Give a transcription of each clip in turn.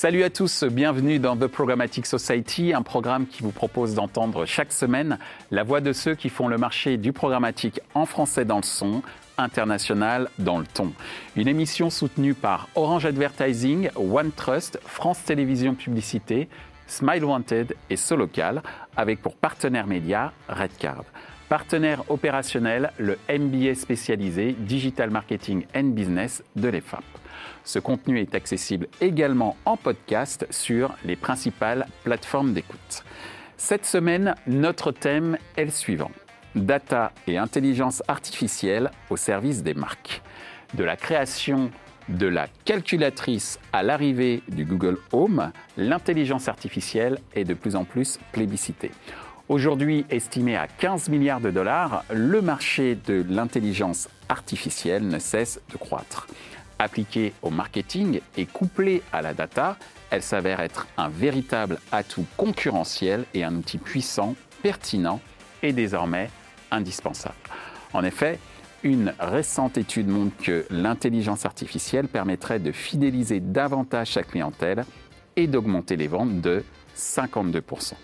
Salut à tous, bienvenue dans The Programmatic Society, un programme qui vous propose d'entendre chaque semaine la voix de ceux qui font le marché du programmatique en français dans le son, international dans le ton. Une émission soutenue par Orange Advertising, OneTrust, France Télévisions Publicité, Smile Wanted et Solocal, avec pour partenaire média Redcard. Partenaire opérationnel, le MBA spécialisé Digital Marketing and Business de l'EFAP. Ce contenu est accessible également en podcast sur les principales plateformes d'écoute. Cette semaine, notre thème est le suivant. Data et intelligence artificielle au service des marques. De la création de la calculatrice à l'arrivée du Google Home, l'intelligence artificielle est de plus en plus plébiscitée. Aujourd'hui estimé à 15 milliards de dollars, le marché de l'intelligence artificielle ne cesse de croître appliquée au marketing et couplée à la data, elle s'avère être un véritable atout concurrentiel et un outil puissant, pertinent et désormais indispensable. En effet, une récente étude montre que l'intelligence artificielle permettrait de fidéliser davantage sa clientèle et d'augmenter les ventes de 52%.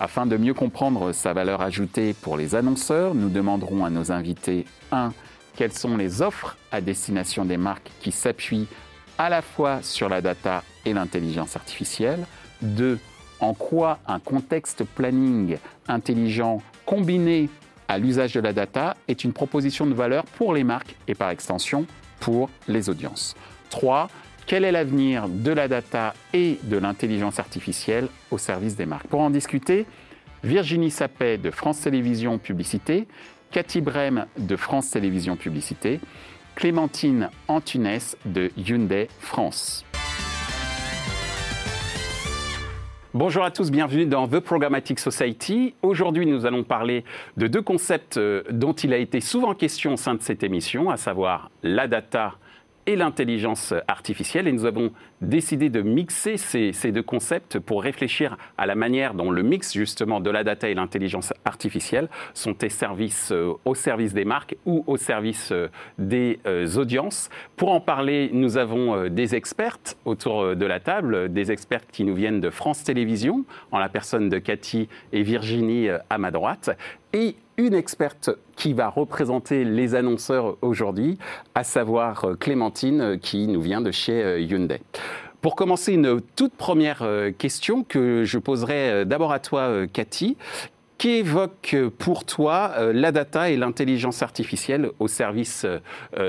Afin de mieux comprendre sa valeur ajoutée pour les annonceurs, nous demanderons à nos invités 1 quelles sont les offres à destination des marques qui s'appuient à la fois sur la data et l'intelligence artificielle. Deux, en quoi un contexte planning intelligent combiné à l'usage de la data est une proposition de valeur pour les marques et par extension pour les audiences. Trois, quel est l'avenir de la data et de l'intelligence artificielle au service des marques? Pour en discuter, Virginie Sapet de France Télévisions Publicité Cathy Brem de France Télévisions Publicité, Clémentine Antunes de Hyundai France. Bonjour à tous, bienvenue dans The Programmatic Society. Aujourd'hui, nous allons parler de deux concepts euh, dont il a été souvent question au sein de cette émission, à savoir la data l'intelligence artificielle. Et nous avons décidé de mixer ces, deux concepts pour réfléchir à la manière dont le mix justement de la data et l'intelligence artificielle sont euh, au service des marques ou au service euh, des euh, audiences. Pour en parler, nous avons des expertes autour de la table, des experts qui nous viennent de France Télévisions, en la personne de Cathy et Virginie à ma droite, et une experte qui va représenter les annonceurs aujourd'hui, à savoir euh, Clémentine euh, qui nous vient de chez euh, Hyundai. Pour commencer, une toute première question que je poserai d'abord à toi, Cathy. Qu'évoque pour toi la data et l'intelligence artificielle au service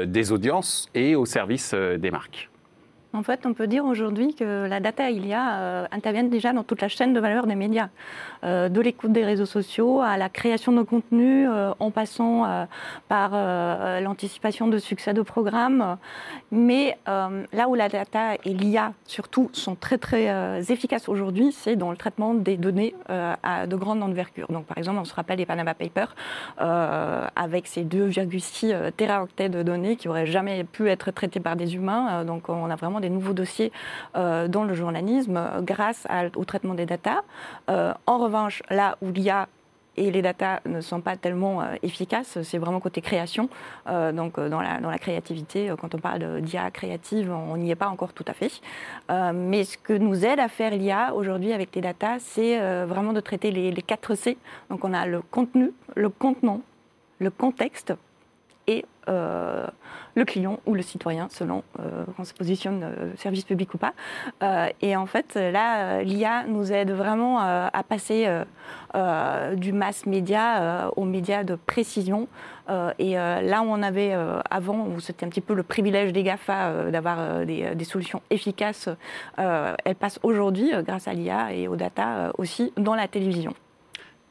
des audiences et au service des marques? En fait, on peut dire aujourd'hui que la data il euh, intervient déjà dans toute la chaîne de valeur des médias, euh, de l'écoute des réseaux sociaux à la création de contenu, euh, en passant par l'anticipation de succès de programmes. Mais là où la data et l'IA surtout sont très très efficaces aujourd'hui, c'est dans le traitement des données à de grande envergure. Donc par exemple, on se rappelle les Panama Papers avec ces 2,6 téraoctets de données qui n'auraient jamais pu être traités par des humains. Des nouveaux dossiers euh, dans le journalisme euh, grâce au traitement des datas. Euh, en revanche, là où l'IA et les datas ne sont pas tellement efficaces, c'est vraiment côté création. donc dans la, créativité, quand on parle d'IA créative, on n'y est pas encore tout à fait. mais ce que nous aide à faire l'IA aujourd'hui avec les datas, c'est vraiment de traiter les, les 4 C. Donc on a le contenu, le contenant, le contexte et euh, le client ou le citoyen, selon euh, on se positionne euh, service public ou pas. et en fait, là, l'IA nous aide vraiment à passer du mass média aux médias de précision. et là où on avait avant, où c'était un petit peu le privilège des GAFA d'avoir des, des, solutions efficaces, elle passe aujourd'hui, grâce à l'IA et aux data, aussi dans la télévision.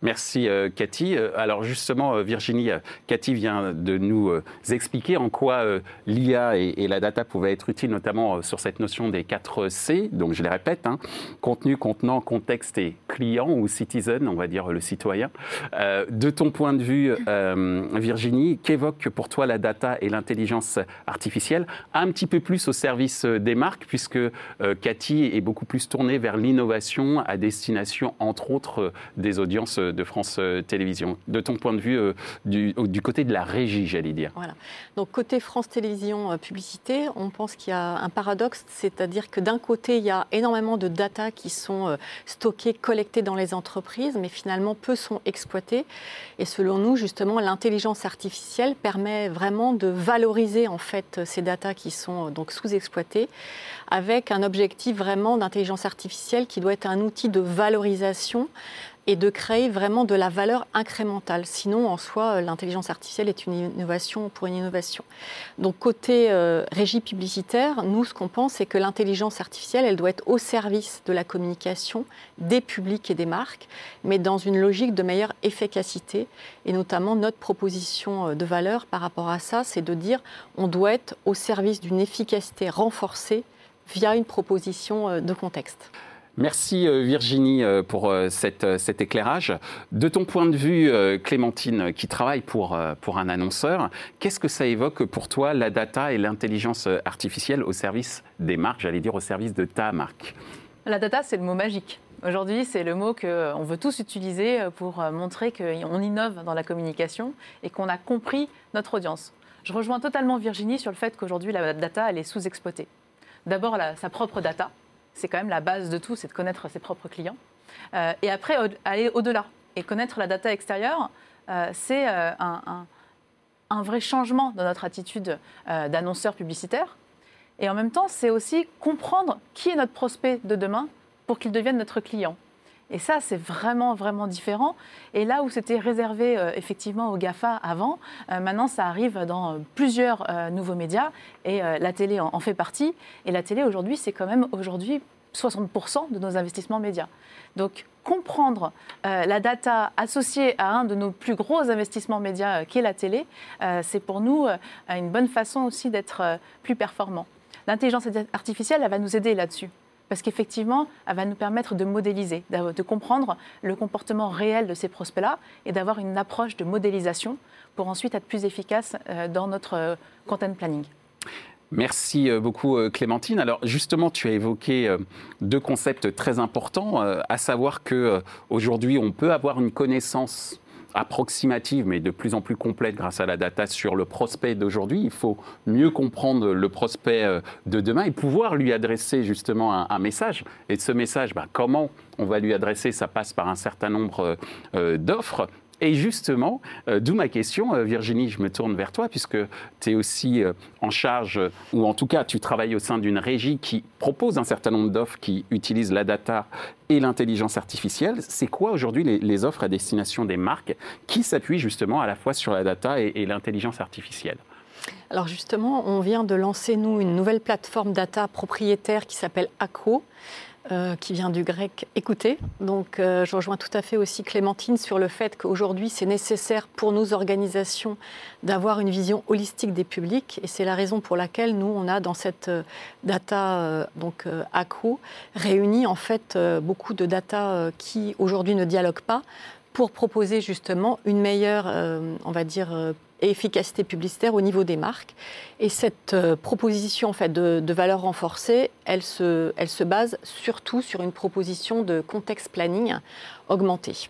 Merci euh, Cathy. Euh, alors justement, euh, Virginie, Cathy vient de nous expliquer en quoi l'IA et, la data pouvaient être utiles, notamment sur cette notion des 4 C. Donc je les répète, hein. contenu, contenant, contexte et client ou citizen, on va dire le citoyen. de ton point de vue, Virginie, qu'évoque pour toi la data et l'intelligence artificielle? Un petit peu plus au service des marques, puisque Cathy est beaucoup plus tournée vers l'innovation à destination, entre autres, des audiences de France Télévisions. De ton point de vue, du, du, côté de la régie, j'allais dire. Voilà. Donc côté France Télévisions Publicité, on pense qu'il y a un paradoxe, c'est-à-dire que d'un côté, il y a énormément de data qui sont stockées, collectées dans les entreprises, mais finalement peu sont exploitées. Et selon nous, justement, l'intelligence artificielle permet vraiment de valoriser en fait ces data qui sont donc sous-exploitées avec un objectif vraiment d'intelligence artificielle qui doit être un outil de valorisation et de créer vraiment de la valeur incrémentale. Sinon, en soi, euh, l'intelligence artificielle est une innovation pour une innovation. Donc, côté euh, régie publicitaire, nous, ce qu'on pense, c'est que l'intelligence artificielle, elle doit être au service de la communication des publics et des marques, mais dans une logique de meilleure efficacité. Et notamment, notre proposition euh, de valeur par rapport à ça, c'est de dire on doit être au service d'une efficacité renforcée via une proposition de contexte. Merci euh, Virginie euh, pour euh, cet éclairage. De ton point de vue, Clémentine, qui travaille pour, pour un annonceur, qu'est-ce que ça évoque pour toi la data et l'intelligence artificielle au service des marques, j'allais dire au service de ta marque? La data, c'est le mot magique. Aujourd'hui, c'est le mot qu'on veut tous utiliser pour montrer qu'on innove dans la communication et qu'on a compris notre audience. Je rejoins totalement Virginie sur le fait qu'aujourd'hui, la data, elle est sous-exploitée. D'abord, sa propre data, c'est quand même la base de tout, c'est de connaître ses propres clients. Euh, et après, aller au-delà et connaître la data extérieure, euh, c'est euh, un, un, vrai changement dans notre attitude d'annonceur publicitaire. Et en même temps, c'est aussi comprendre qui est notre prospect de demain pour qu'il devienne notre client. Et ça, c'est vraiment, vraiment différent. Et là où c'était réservé effectivement aux GAFA avant, maintenant, ça arrive dans plusieurs nouveaux médias et la télé en, fait partie. Et la télé, aujourd'hui, c'est quand même aujourd'hui 60% de nos investissements médias. Donc, comprendre euh, la data associée à un de nos plus gros investissements médias, euh, qui est la télé, euh, c'est pour nous une bonne façon aussi d'être plus performant. L'intelligence artificielle, elle va nous aider là-dessus. Parce qu'effectivement, elle va nous permettre de modéliser, de comprendre le comportement réel de ces prospects-là et d'avoir une approche de modélisation pour ensuite être plus efficace dans notre content planning. Merci euh, beaucoup euh, Clémentine. Alors justement, tu as évoqué euh, deux concepts très importants, à savoir que aujourd'hui, on peut avoir une connaissance approximative, mais de plus en plus complète grâce à la data sur le prospect d'aujourd'hui. Il faut mieux comprendre le prospect de demain et pouvoir lui adresser justement un, message. Et ce message, bah, comment on va lui adresser? Ça passe par un certain nombre d'offres. Et justement, euh, d'où ma question, euh, Virginie, je me tourne vers toi, puisque tu es aussi euh, en charge, ou en tout cas, tu travailles au sein d'une régie qui propose un certain nombre d'offres qui utilisent la data et l'intelligence artificielle. C'est quoi aujourd'hui les, offres à destination des marques qui s'appuient justement à la fois sur la data et, et l'intelligence artificielle? Alors justement, on vient de lancer, nous, une nouvelle plateforme data propriétaire qui s'appelle ACO, euh, qui vient du grec écouter. Donc euh, je rejoins tout à fait aussi Clémentine sur le fait qu'aujourd'hui c'est nécessaire pour nos organisations d'avoir une vision holistique des publics et c'est la raison pour laquelle nous on a dans cette euh, data donc ACO réuni en fait beaucoup de data qui aujourd'hui ne dialoguent pas pour proposer justement une meilleure, on va dire, et efficacité publicitaire au niveau des marques. Et cette euh, proposition en fait, de, valeur renforcée, elle se, base surtout sur une proposition de contexte planning augmenté.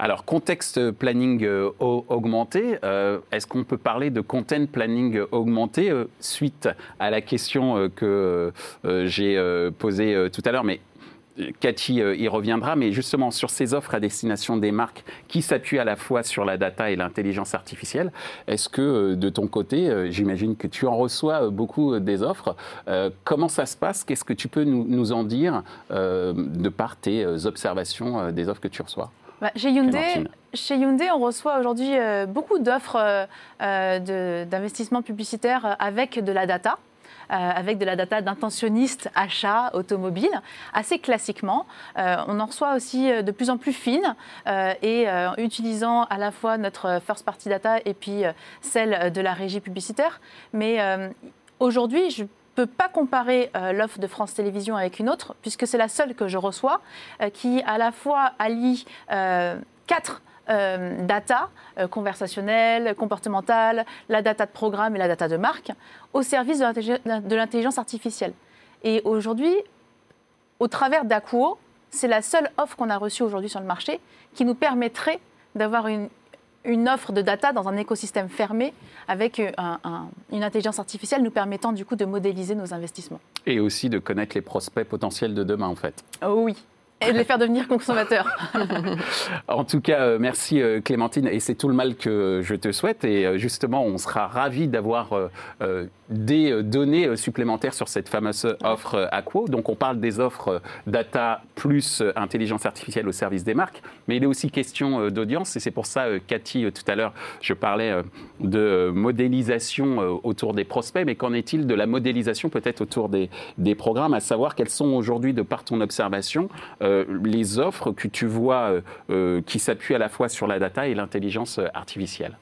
Alors, contexte planning euh, augmenté, euh, est-ce qu'on peut parler de content planning augmenté suite à la question que j'ai posée tout à l'heure? Cathy euh, y reviendra, mais justement sur ces offres à destination des marques qui s'appuient à la fois sur la data et l'intelligence artificielle, est-ce que euh, de ton côté, euh, j'imagine que tu en reçois beaucoup des offres, comment ça se passe? Qu'est-ce que tu peux nous, en dire de par tes observations des offres que tu reçois? Bah, chez, Hyundai, chez, Hyundai, on reçoit aujourd'hui beaucoup d'offres d'investissement publicitaire avec de la data. Euh, avec de la data d'intentionnistes achats automobiles, assez classiquement. Euh, on en reçoit aussi euh, de plus en plus fine et utilisant à la fois notre first party data et puis celle de la régie publicitaire. Mais aujourd'hui, je ne peux pas comparer l'offre de France Télévisions avec une autre, puisque c'est la seule que je reçois, qui à la fois allie quatre euh, data euh, conversationnelle, comportementale, la data de programme et la data de marque au service de l'intelligence artificielle. Et aujourd'hui, au travers d'Akuo, c'est la seule offre qu'on a reçue aujourd'hui sur le marché qui nous permettrait d'avoir une, une offre de data dans un écosystème fermé avec euh, une intelligence artificielle nous permettant du coup de modéliser nos investissements. Et aussi de connaître les prospects potentiels de demain en fait. Oh oui. Et de les faire devenir consommateurs. en tout cas, euh, merci euh, Clémentine, et c'est tout le mal que je te souhaite. Et justement, on sera ravis d'avoir des euh, données euh, supplémentaires sur cette fameuse offre euh, Aquo. Donc on parle des offres data plus intelligence artificielle au service des marques, mais il est aussi question d'audience et c'est pour ça, Cathy, tout à l'heure, je parlais de modélisation autour des prospects, mais qu'en est-il de la modélisation peut-être autour des, des, programmes, à savoir quelles sont aujourd'hui, de par ton observation, les offres que tu vois qui s'appuient à la fois sur la data et l'intelligence artificielle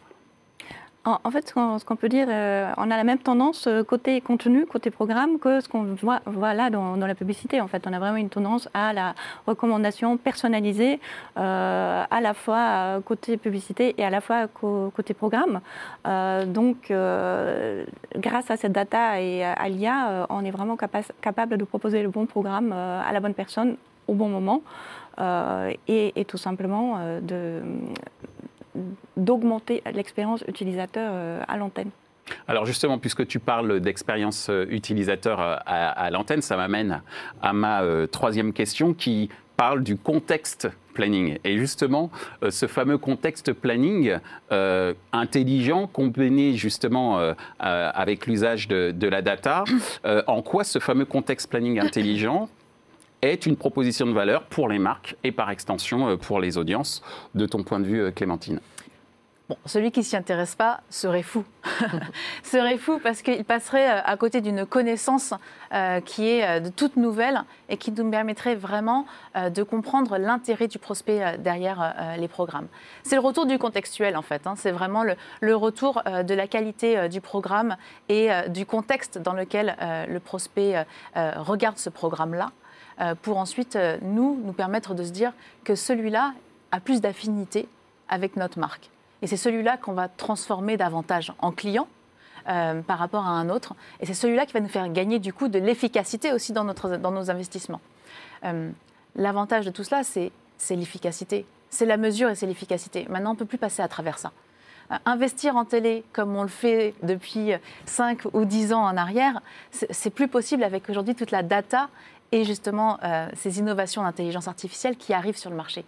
en, fait, ce qu'on peut dire, euh, on a la même tendance euh, côté contenu, côté programme, que ce qu'on voit, là dans, la publicité. En fait, on a vraiment une tendance à la recommandation personnalisée, euh, à la fois côté publicité et à la fois côté programme. donc, grâce à cette data et à l'IA, on est vraiment capable de proposer le bon programme à la bonne personne au bon moment. et, tout simplement de, d'augmenter l'expérience utilisateur euh, à l'antenne. Alors justement, puisque tu parles d'expérience euh, utilisateur euh, à, l'antenne, ça m'amène à ma troisième question qui parle du contexte planning. Et justement, ce fameux contexte planning intelligent, combiné justement avec l'usage de, de, la data, en quoi ce fameux contexte planning intelligent est une proposition de valeur pour les marques et par extension pour les audiences, de ton point de vue, Clémentine Bon, celui qui s'y intéresse pas serait fou. serait fou parce qu'il passerait euh, à côté d'une connaissance euh, qui est euh, de toute nouvelle et qui nous permettrait vraiment de comprendre l'intérêt du prospect derrière les programmes. C'est le retour du contextuel en fait. Hein. C'est vraiment le, retour de la qualité du programme et du contexte dans lequel le prospect regarde ce programme-là pour ensuite nous nous permettre de se dire que celui-là a plus d'affinité avec notre marque. Et c'est celui-là qu'on va transformer davantage en client. Euh, par rapport à un autre. Et c'est celui-là qui va nous faire gagner du coup de l'efficacité aussi dans, notre, dans nos investissements. Euh, l'avantage de tout cela, c'est, l'efficacité. C'est la mesure et c'est l'efficacité. Maintenant, on ne peut plus passer à travers ça. Euh, investir en télé comme on le fait depuis 5 ou 10 ans en arrière, c'est, plus possible avec aujourd'hui toute la data et justement ces innovations d'intelligence artificielle qui arrivent sur le marché.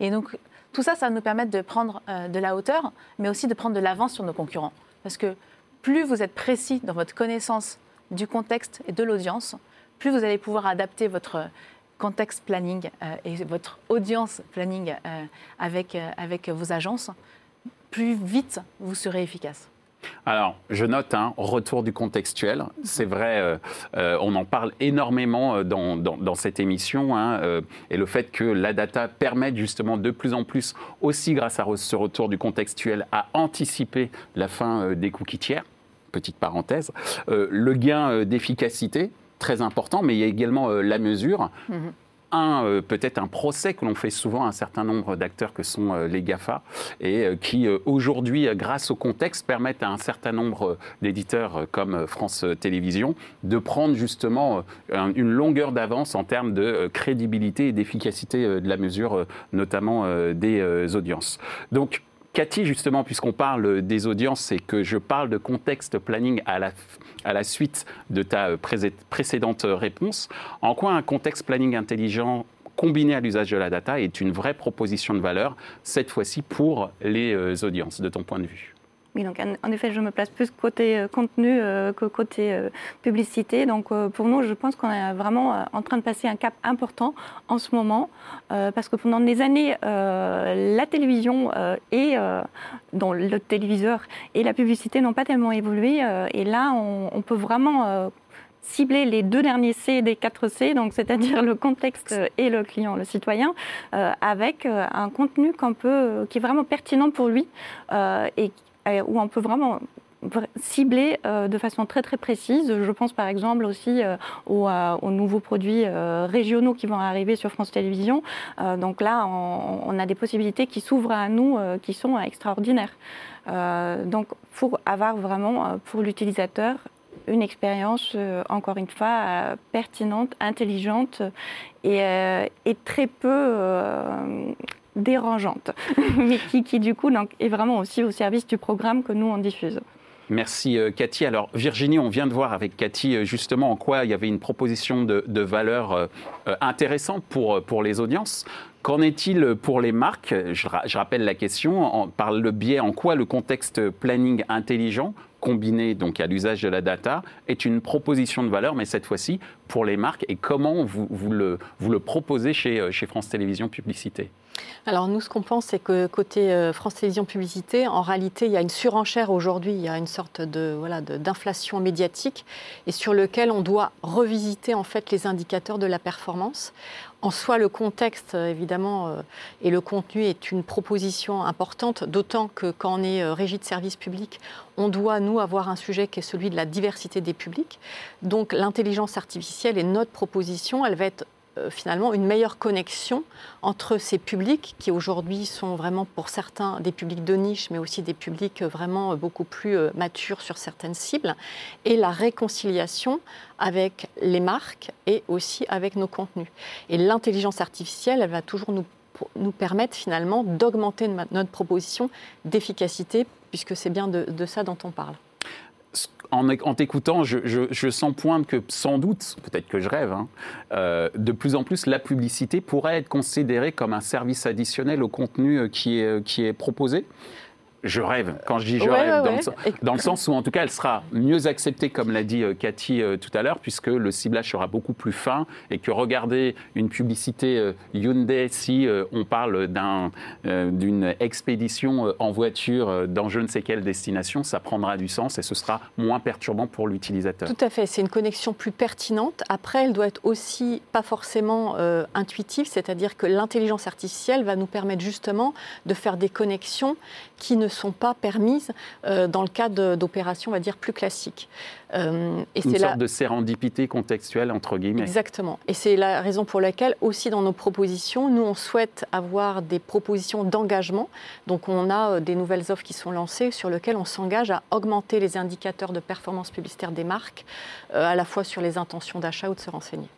Et donc, tout ça, ça va nous permettre de prendre euh, de la hauteur, mais aussi de prendre de l'avance sur nos concurrents. Parce que plus vous êtes précis dans votre connaissance du contexte et de l'audience, plus vous allez pouvoir adapter votre contexte planning euh, et votre audience planning euh, avec, avec vos agences, plus vite vous serez efficace. Alors, je note un retour du contextuel. C'est vrai, euh, euh, on en parle énormément euh, dans, cette émission. Hein, et le fait que la data permette justement de plus en plus, aussi grâce à ce retour du contextuel, à anticiper la fin des cookies tiers. Petite parenthèse. le gain d'efficacité, très important, mais il y a également la mesure. Mm-hmm un, euh, peut-être un procès que l'on fait souvent à un certain nombre d'acteurs que sont euh, les GAFA et euh, qui aujourd'hui, grâce au contexte, permettent à un certain nombre d'éditeurs comme France Télévisions de prendre justement une longueur d'avance en termes de crédibilité et d'efficacité de la mesure, notamment des audiences. Donc, Cathy, justement, puisqu'on parle des audiences et que je parle de contexte planning à la, suite de ta précédente réponse, en quoi un contexte planning intelligent combiné à l'usage de la data est une vraie proposition de valeur, cette fois-ci pour les euh, audiences, de ton point de vue? Oui, donc en effet, je me place plus côté euh, contenu euh, que côté euh, publicité. Donc pour nous, je pense qu'on est vraiment en train de passer un cap important en ce moment, parce que pendant des années, la télévision et le téléviseur et la publicité n'ont pas tellement évolué. et là, on, peut vraiment cibler les deux derniers C des quatre C, donc c'est-à-dire le contexte et le client, le citoyen, avec un contenu peut, qui est vraiment pertinent pour lui et où on peut vraiment cibler euh, de façon très très précise. Je pense par exemple aussi euh, euh, aux, nouveaux produits régionaux qui vont arriver sur France Télévisions. donc là, on, a des possibilités qui s'ouvrent à nous qui sont extraordinaires. donc pour avoir vraiment pour l'utilisateur une expérience, encore une fois, pertinente, intelligente et, et très peu dérangeante, mais qui, du coup est vraiment aussi au service du programme que nous on diffuse. Merci euh, Cathy. Alors Virginie, on vient de voir avec Cathy euh, justement en quoi il y avait une proposition de, valeur euh, intéressante pour, pour les audiences. Qu'en est-il pour les marques? Je, rappelle la question, par le biais en quoi le contexte planning intelligent combiné donc à l'usage de la data est une proposition de valeur, mais cette fois-ci pour les marques? Et comment vous, vous, le, vous le proposez chez, chez France Télévisions Publicité? Alors nous, ce qu'on pense, c'est que côté euh, France Télévisions Publicité, en réalité, il y a une surenchère aujourd'hui, il y a une sorte de voilà d'inflation médiatique et sur lequel on doit revisiter en fait les indicateurs de la performance. En soi, le contexte, euh, évidemment, euh, et le contenu est une proposition importante, d'autant que quand on est régie de service public, on doit, nous, avoir un sujet qui est celui de la diversité des publics. Donc l'intelligence artificielle est notre proposition, elle va être euh, finalement une meilleure connexion entre ces publics qui aujourd'hui sont vraiment pour certains des publics de niche, mais aussi des publics vraiment beaucoup plus euh, matures sur certaines cibles, et la réconciliation avec les marques et aussi avec nos contenus. Et l'intelligence artificielle, elle va toujours nous, nous permettre finalement d'augmenter notre proposition d'efficacité, puisque c'est bien de ça dont on parle en, t'écoutant, je, sens poindre que sans doute, peut-être que je rêve, hein, euh, de plus en plus la publicité pourrait être considérée comme un service additionnel au contenu euh, qui est, euh, qui est proposé je rêve. Quand je dis je rêve, dans, Le, sens où en tout cas elle sera mieux acceptée, comme l'a dit euh, Cathy euh, tout à l'heure, puisque le ciblage sera beaucoup plus fin et que regarder une publicité euh, Hyundai si on parle d'une expédition en voiture dans je ne sais quelle destination, ça prendra du sens et ce sera moins perturbant pour l'utilisateur. Tout à fait, c'est une connexion plus pertinente. Après, elle doit être aussi pas forcément intuitive, c'est-à-dire que l'intelligence artificielle va nous permettre justement de faire des connexions qui ne sont pas permises euh, dans le cadre d'opérations, on va dire, plus classiques. Euh, et Une sorte de sérendipité contextuelle, entre guillemets. Exactement. Et c'est la raison pour laquelle, aussi dans nos propositions, nous, on souhaite avoir des propositions d'engagement. Donc, on a euh, des nouvelles offres qui sont lancées sur lesquelles on s'engage à augmenter les indicateurs de performance publicitaire des marques, à la fois sur les intentions d'achat ou de se renseigner.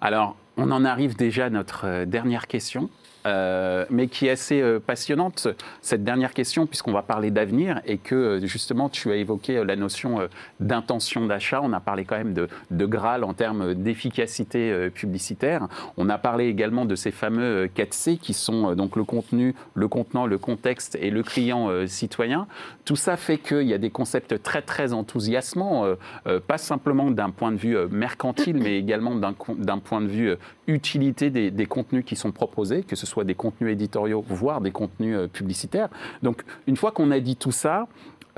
Alors, on en arrive déjà à notre dernière question. Euh, mais qui est assez euh, passionnante, cette dernière question, puisqu'on va parler d'avenir et que euh, justement tu as évoqué la notion d'intention d'achat. On a parlé quand même de, de Graal en termes d'efficacité publicitaire. On a parlé également de ces fameux 4C qui sont donc le contenu, le contenant, le contexte et le client citoyen. Tout ça fait qu'il y a des concepts très très enthousiasmants, pas simplement d'un point de vue mercantile, mais également d'un point de vue utilité des, contenus qui sont proposés, que ce soit des contenus éditoriaux, voire des contenus euh, publicitaires. Donc, une fois qu'on a dit tout ça,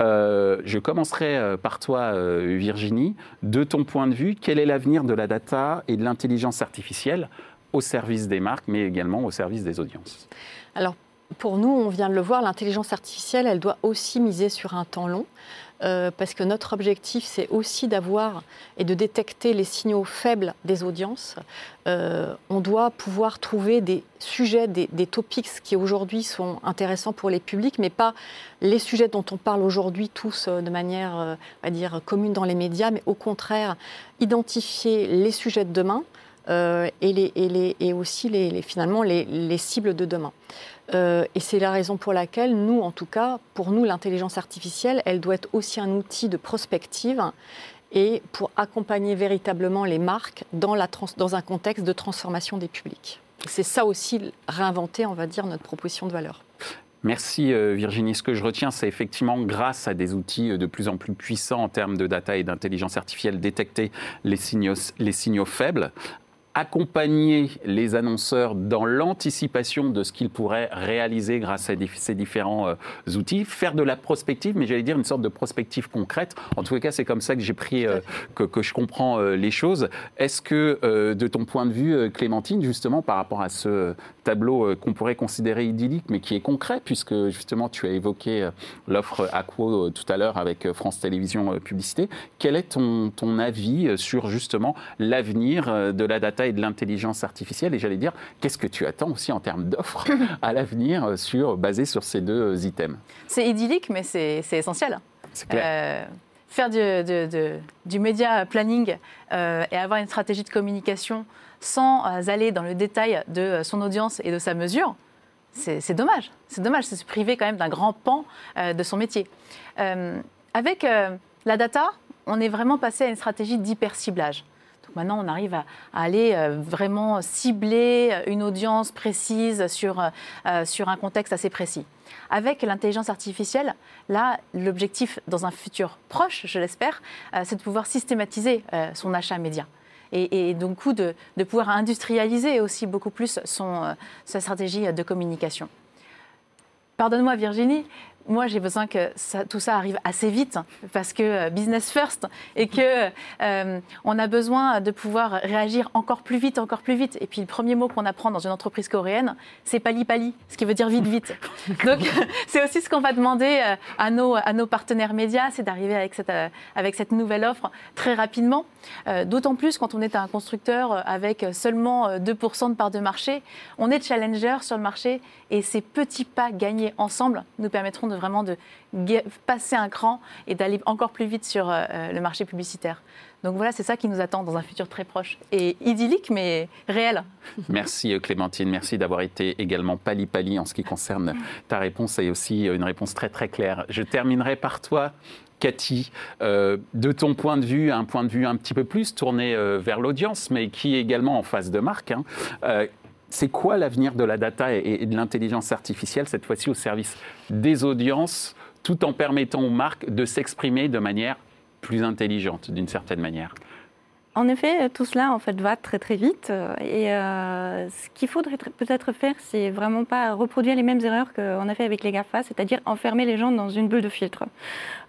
euh, je commencerai euh, par toi, Virginie. De ton point de vue, quel est l'avenir de la data et de l'intelligence artificielle au service des marques, mais également au service des audiences? Alors, pour nous, on vient de le voir, l'intelligence artificielle, elle doit aussi miser sur un temps long. Euh, parce que notre objectif, c'est aussi d'avoir et de détecter les signaux faibles des audiences. Euh, on doit pouvoir trouver des sujets, des, topics qui aujourd'hui sont intéressants pour les publics, mais pas les sujets dont on parle aujourd'hui tous euh, de manière, on va dire, commune dans les médias, mais au contraire, identifier les sujets de demain. et, et, aussi finalement les, cibles de demain. Euh, et c'est la raison pour laquelle nous, en tout cas, pour nous, l'intelligence artificielle, elle doit être aussi un outil de prospective et pour accompagner véritablement les marques dans, un contexte de transformation des publics. C'est ça aussi, réinventer, on va dire, notre proposition de valeur. Merci euh, Virginie. Ce que je retiens, c'est effectivement grâce à des outils euh, de plus en plus puissants en termes de data et d'intelligence artificielle, détecter les signaux faibles, accompagner les annonceurs dans l'anticipation de ce qu'ils pourraient réaliser grâce à ces différents euh, outils, faire de la prospective, mais j'allais dire une sorte de prospective concrète. En tout cas, c'est comme ça que j'ai pris, euh, que, je comprends euh, les choses. Est-ce que, de ton point de vue, Clémentine, justement, par rapport à ce tableau qu'on pourrait considérer idyllique, mais qui est concret, puisque justement tu as évoqué l'offre Aquo tout à l'heure avec France Télévisions Publicité, quel est ton, ton avis sur justement l'avenir de la data et de l'intelligence artificielle. Et j'allais dire, qu'est-ce que tu attends aussi en termes d'offres à l'avenir sur, basé sur ces deux items? C'est idyllique, mais c'est essentiel. C'est clair. Euh, faire du, média planning et avoir une stratégie de communication sans aller dans le détail de son audience et de sa mesure, c'est dommage. C'est dommage, c'est se priver quand même d'un grand pan de son métier. avec la data, on est vraiment passé à une stratégie d'hyper-ciblage. Maintenant, on arrive à, aller euh, vraiment cibler une audience précise sur, euh, sur un contexte assez précis. Avec l'intelligence artificielle, là, l'objectif dans un futur proche, je l'espère, euh, c'est de pouvoir systématiser son achat média. Et, donc, de, de, pouvoir industrialiser aussi beaucoup plus sa stratégie de communication. Pardonne-moi Virginie, moi, j'ai besoin que tout ça arrive assez vite parce que euh, business first et que euh, on a besoin de pouvoir réagir encore plus vite, encore plus vite. Et puis le premier mot qu'on apprend dans une entreprise coréenne, c'est pali pali, ce qui veut dire vite vite. Donc c'est aussi ce qu'on va demander euh, à nos, à nos partenaires médias, c'est d'arriver avec cette, avec cette nouvelle offre très rapidement. D'autant plus quand on est un constructeur avec seulement 2% de part de marché, on est challenger sur le marché et ces petits pas gagnés ensemble nous permettront de vraiment de passer un cran et d'aller encore plus vite sur euh, euh, le marché publicitaire. Donc voilà, c'est ça qui nous attend dans un futur très proche et idyllique, mais réel. Merci euh, Clémentine, merci d'avoir été également pali-pali en ce qui concerne ta réponse et aussi une réponse très très claire. Je terminerai par toi. Cathy, de ton point de vue, un point de vue un petit peu plus tourné vers l'audience, mais qui est également en face de marque, hein, c'est quoi l'avenir de la data et, de l'intelligence artificielle, cette fois-ci au service des audiences, tout en permettant aux marques de s'exprimer de manière plus intelligente, d'une certaine manière? En effet, tout cela en fait va très très vite et euh, ce qu'il faudrait peut-être faire, c'est vraiment pas reproduire les mêmes erreurs qu'on a fait avec les Gafa, c'est-à-dire enfermer les gens dans une bulle de filtre.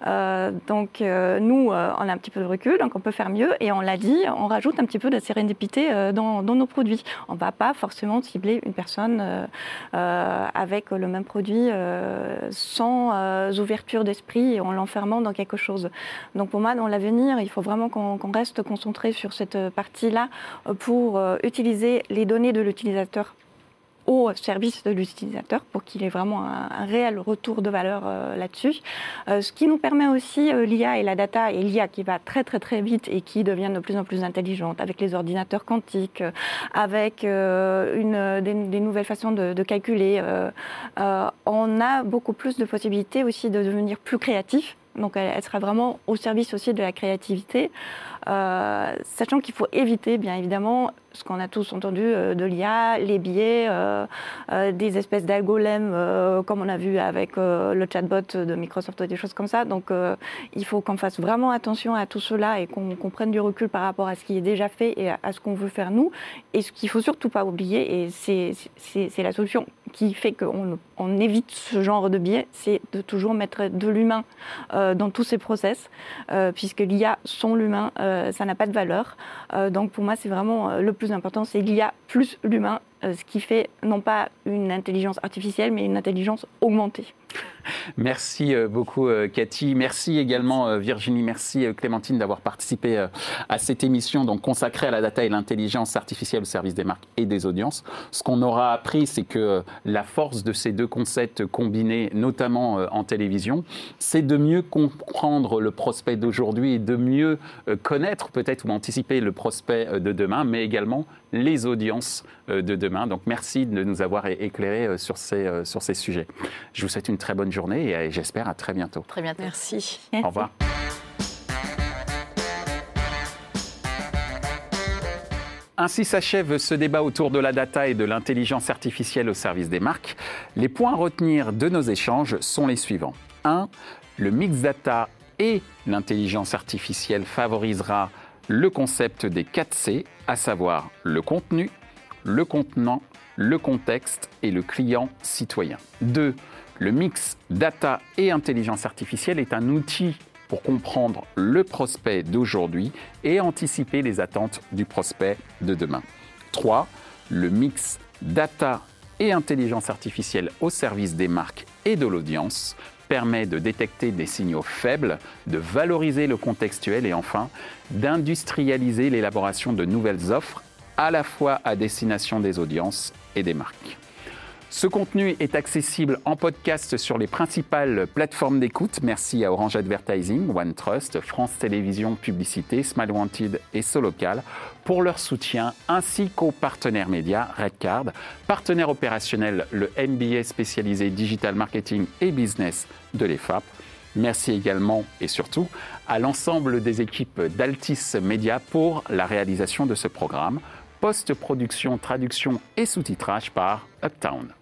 Euh, donc euh, nous, on a un petit peu de recul, donc on peut faire mieux et on l'a dit, on rajoute un petit peu de sérendipité dans, nos produits. On va pas forcément cibler une personne avec le même produit sans ouverture d'esprit et en l'enfermant dans quelque chose. Donc pour moi, dans l'avenir, il faut vraiment qu'on reste concentré sur cette partie-là euh, pour euh, utiliser les données de l'utilisateur au service de l'utilisateur pour qu'il ait vraiment un, réel retour de valeur euh, là-dessus. ce qui nous permet aussi l'IA et la data et l'IA qui va très très très vite et qui devient de plus en plus intelligente avec les ordinateurs quantiques, avec une, des, nouvelles façons de, de calculer. on a beaucoup plus de possibilités aussi de devenir plus créatif donc elle, sera vraiment au service aussi de la créativité, euh, sachant qu'il faut éviter bien évidemment ce qu'on a tous entendu euh, de l'IA, les biais, euh, des espèces d'algolèmes comme on a vu avec le chatbot de Microsoft ou des choses comme ça. Donc il faut qu'on fasse vraiment attention à tout cela et qu'on prenne du recul par rapport à ce qui est déjà fait et à, ce qu'on veut faire nous. Et ce qu'il faut surtout pas oublier, et c'est la solution qui fait qu'on on évite ce genre de biais, c'est de toujours mettre de l'humain euh, dans tous ces process, euh, puisque l'IA sans l'humain, euh, ça n'a pas de valeur. donc pour moi, c'est vraiment le plus important, c'est l'IA plus l'humain, ce qui fait non pas une intelligence artificielle, mais une intelligence augmentée. Merci euh, beaucoup euh, Cathy. Merci également euh, Virginie. Merci Clémentine d'avoir participé à cette émission donc consacrée à la data et l'intelligence artificielle au service des marques et des audiences. Ce qu'on aura appris, c'est que la force de ces deux concepts combinés, notamment en télévision, c'est de mieux comprendre le prospect d'aujourd'hui et de mieux connaître peut-être ou anticiper le prospect de demain, mais également les audiences de demain. Donc merci de nous avoir éclairé sur ces, sur ces sujets. Je vous souhaite une très bonne journée et j'espère à très bientôt. Très bientôt. Merci. Au revoir. Ainsi s'achève ce débat autour de la data et de l'intelligence artificielle au service des marques. Les points à retenir de nos échanges sont les suivants. 1. Le mix data et l'intelligence artificielle favorisera le concept des 4 C, à savoir le contenu, le contenant, le contexte et le client citoyen. 2. Le mix data et intelligence artificielle est un outil pour comprendre le prospect d'aujourd'hui et anticiper les attentes du prospect de demain. 3. Le mix data et intelligence artificielle au service des marques et de l'audience permet de détecter des signaux faibles, de valoriser le contextuel et enfin d'industrialiser l'élaboration de nouvelles offres à la fois à destination des audiences et des marques. Ce contenu est accessible en podcast sur les principales plateformes d'écoute. Merci à Orange Advertising, OneTrust, France Télévisions Publicité, Smile Wanted et Solocal pour leur soutien, ainsi qu'aux partenaires médias Redcard, partenaire opérationnel le MBA spécialisé Digital Marketing et Business de l'EFAP. Merci également et surtout à l'ensemble des équipes d'Altis Media pour la réalisation de ce programme. Post-production, traduction et sous-titrage par Uptown.